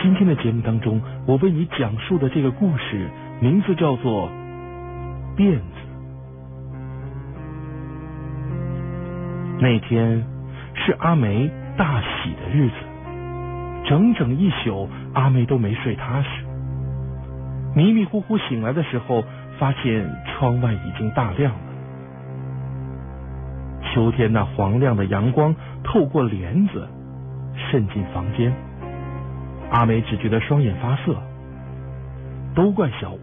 今天的节目当中，我为你讲述的这个故事名字叫做《辫子》。那天是阿梅大喜的日子，整整一宿，阿梅都没睡踏实。迷迷糊糊醒来的时候，发现窗外已经大亮了。秋天那黄亮的阳光透过帘子渗进房间，阿梅只觉得双眼发涩。都怪小吴，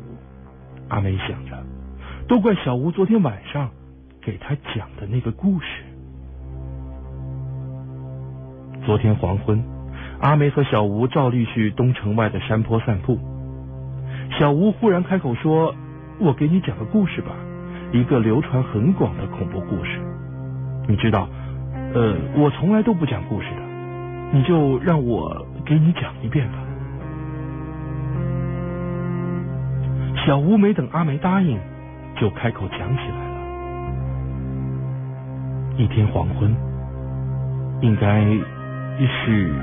阿梅想着，都怪小吴昨天晚上给她讲的那个故事。昨天黄昏，阿梅和小吴照例去东城外的山坡散步。小吴忽然开口说：“我给你讲个故事吧，一个流传很广的恐怖故事。你知道，呃，我从来都不讲故事的，你就让我给你讲一遍吧。”小吴没等阿梅答应，就开口讲起来了。一天黄昏，应该。是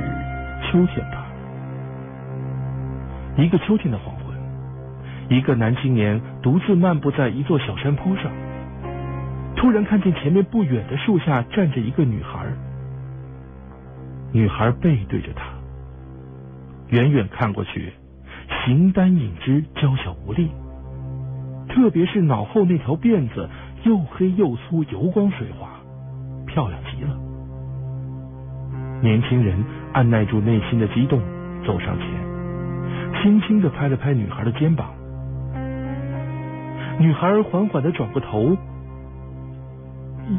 秋天吧。一个秋天的黄昏，一个男青年独自漫步在一座小山坡上，突然看见前面不远的树下站着一个女孩。女孩背对着他，远远看过去，形单影只，娇小无力。特别是脑后那条辫子，又黑又粗，油光水滑，漂亮极了。年轻人按耐住内心的激动，走上前，轻轻的拍了拍女孩的肩膀。女孩缓缓的转过头，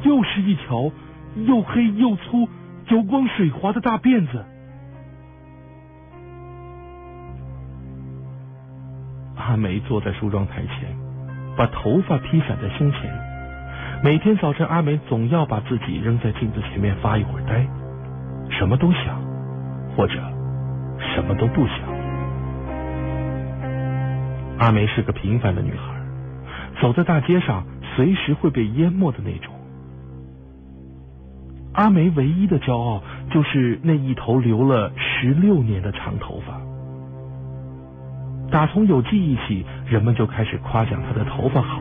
又是一条又黑又粗、油光水滑的大辫子。阿梅坐在梳妆台前，把头发披散在胸前。每天早晨，阿梅总要把自己扔在镜子前面发一会儿呆。什么都想，或者什么都不想。阿梅是个平凡的女孩，走在大街上随时会被淹没的那种。阿梅唯一的骄傲就是那一头留了十六年的长头发。打从有记忆起，人们就开始夸奖她的头发好，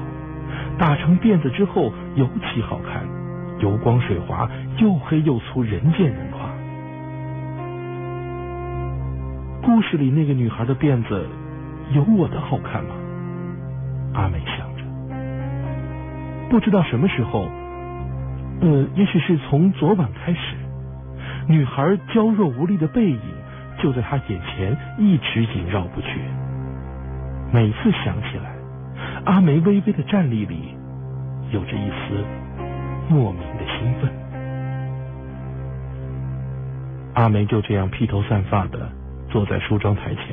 打成辫子之后尤其好看，油光水滑，又黑又粗，人见人夸。故事里那个女孩的辫子有我的好看吗？阿美想着。不知道什么时候，呃，也许是从昨晚开始，女孩娇弱无力的背影就在她眼前一直萦绕不去。每次想起来，阿梅微微的站立里有着一丝莫名的兴奋。阿梅就这样披头散发的。坐在梳妆台前，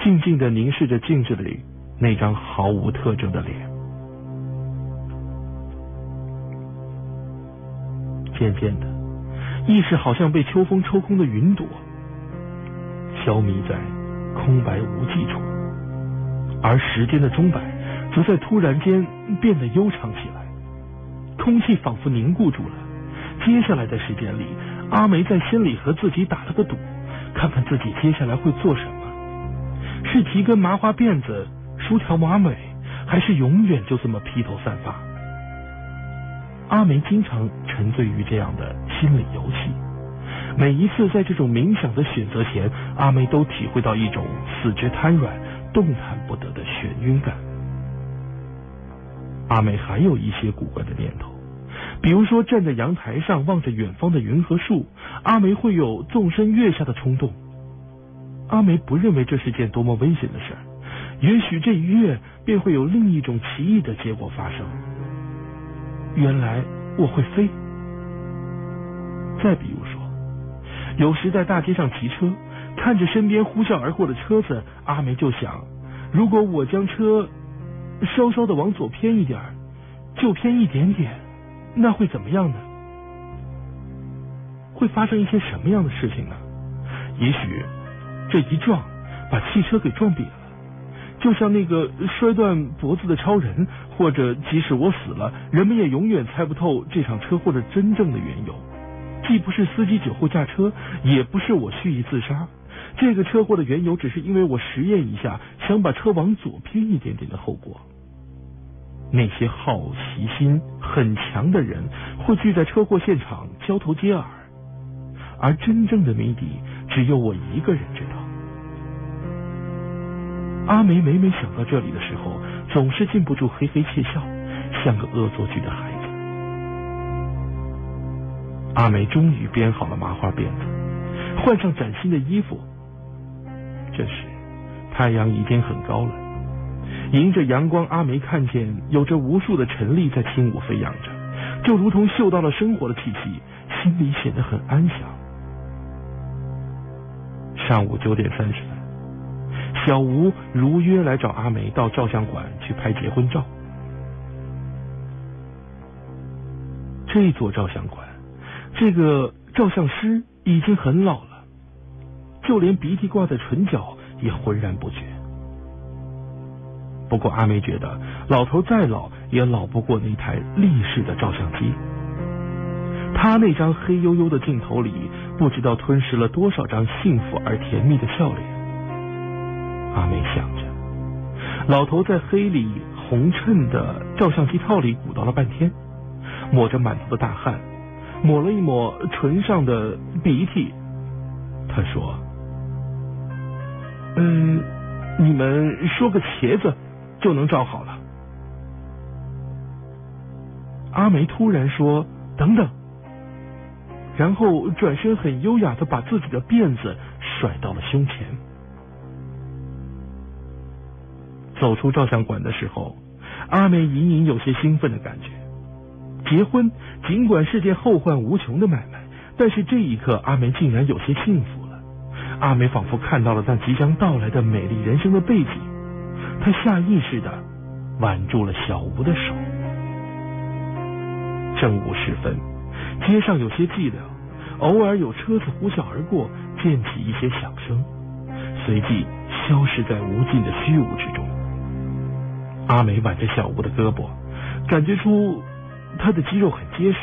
静静的凝视着镜子里那张毫无特征的脸。渐渐的，意识好像被秋风抽空的云朵，消弭在空白无际处，而时间的钟摆则在突然间变得悠长起来，空气仿佛凝固住了。接下来的时间里，阿梅在心里和自己打了个赌。看看自己接下来会做什么？是提根麻花辫子、梳条马尾，还是永远就这么披头散发？阿梅经常沉醉于这样的心理游戏。每一次在这种冥想的选择前，阿梅都体会到一种四肢瘫软、动弹不得的眩晕感。阿梅还有一些古怪的念头。比如说，站在阳台上望着远方的云和树，阿梅会有纵身跃下的冲动。阿梅不认为这是件多么危险的事儿，也许这一跃便会有另一种奇异的结果发生。原来我会飞。再比如说，有时在大街上骑车，看着身边呼啸而过的车子，阿梅就想：如果我将车稍稍的往左偏一点，就偏一点点。那会怎么样呢？会发生一些什么样的事情呢？也许这一撞把汽车给撞瘪了，就像那个摔断脖子的超人，或者即使我死了，人们也永远猜不透这场车祸的真正的缘由。既不是司机酒后驾车，也不是我蓄意自杀，这个车祸的缘由只是因为我实验一下，想把车往左偏一点点的后果。那些好奇心很强的人会聚在车祸现场交头接耳，而真正的谜底只有我一个人知道。阿梅每每想到这里的时候，总是禁不住嘿嘿窃笑，像个恶作剧的孩子。阿梅终于编好了麻花辫子，换上崭新的衣服。这时，太阳已经很高了。迎着阳光，阿梅看见有着无数的晨粒在轻舞飞扬着，就如同嗅到了生活的气息，心里显得很安详。上午九点三十，小吴如约来找阿梅到照相馆去拍结婚照。这座照相馆，这个照相师已经很老了，就连鼻涕挂在唇角也浑然不觉。不过阿梅觉得，老头再老也老不过那台立式的照相机。他那张黑黝黝的镜头里，不知道吞噬了多少张幸福而甜蜜的笑脸。阿梅想着，老头在黑里红衬的照相机套里鼓捣了半天，抹着满头的大汗，抹了一抹唇上的鼻涕。他说：“嗯，你们说个茄子。”就能照好了。阿梅突然说：“等等。”然后转身很优雅的把自己的辫子甩到了胸前。走出照相馆的时候，阿梅隐隐有些兴奋的感觉。结婚尽管是件后患无穷的买卖，但是这一刻阿梅竟然有些幸福了。阿梅仿佛看到了那即将到来的美丽人生的背景。她下意识的挽住了小吴的手。正午时分，街上有些寂寥，偶尔有车子呼啸而过，溅起一些响声，随即消失在无尽的虚无之中。阿梅挽着小吴的胳膊，感觉出他的肌肉很结实。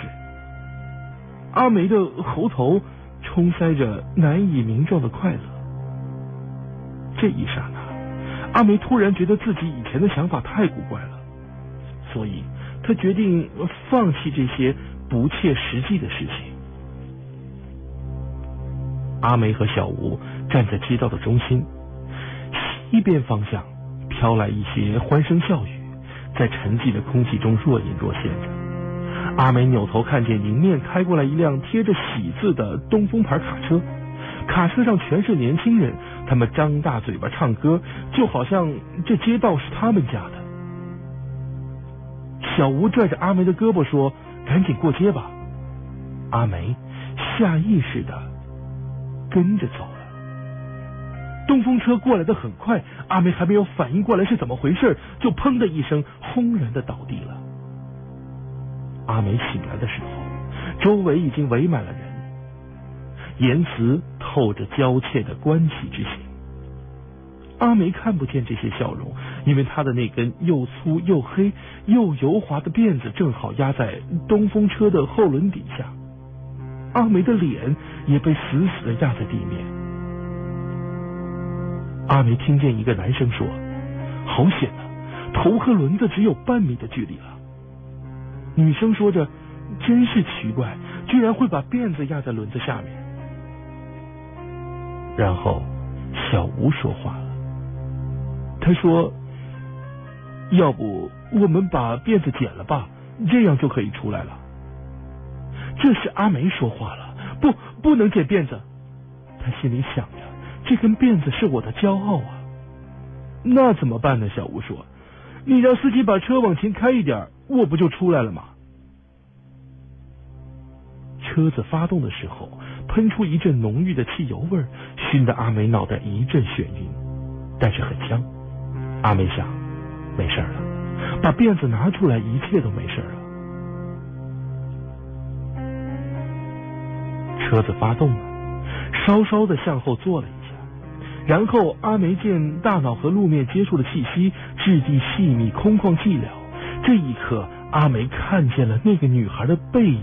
阿梅的喉头充塞着难以名状的快乐。这一刹那。阿梅突然觉得自己以前的想法太古怪了，所以她决定放弃这些不切实际的事情。阿梅和小吴站在街道的中心，西边方向飘来一些欢声笑语，在沉寂的空气中若隐若现着。阿梅扭头看见迎面开过来一辆贴着“喜”字的东风牌卡车。卡车上全是年轻人，他们张大嘴巴唱歌，就好像这街道是他们家的。小吴拽着阿梅的胳膊说：“赶紧过街吧。”阿梅下意识的跟着走了。东风车过来的很快，阿梅还没有反应过来是怎么回事，就砰的一声轰然的倒地了。阿梅醒来的时候，周围已经围满了人。言辞透着娇怯的欢喜之情。阿梅看不见这些笑容，因为她的那根又粗又黑又油滑的辫子正好压在东风车的后轮底下。阿梅的脸也被死死的压在地面。阿梅听见一个男生说：“好险啊，头和轮子只有半米的距离了。”女生说着：“真是奇怪，居然会把辫子压在轮子下面。”然后，小吴说话了。他说：“要不我们把辫子剪了吧，这样就可以出来了。”这时阿梅说话了：“不，不能剪辫子。”他心里想着：“这根辫子是我的骄傲啊。”那怎么办呢？小吴说：“你让司机把车往前开一点，我不就出来了吗？”车子发动的时候。喷出一阵浓郁的汽油味，熏得阿梅脑袋一阵眩晕，但是很香。阿梅想，没事了，把辫子拿出来，一切都没事了。车子发动了，稍稍的向后坐了一，然后阿梅见大脑和路面接触的气息质地细密、空旷寂寥。这一刻，阿梅看见了那个女孩的背影，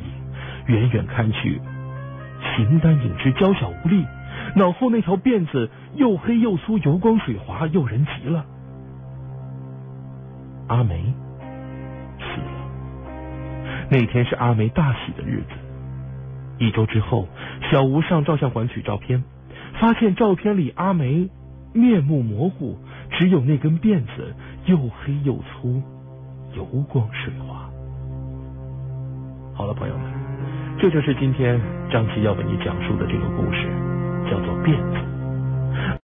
远远看去。形单影只，娇小无力。脑后那条辫子又黑又粗，油光水滑，诱人极了。阿梅死了。那天是阿梅大喜的日子。一周之后，小吴上照相馆取照片，发现照片里阿梅面目模糊，只有那根辫子又黑又粗，油光水滑。好了，朋友们，这就是今天张琪要为你讲述的这个故事，叫做辫子。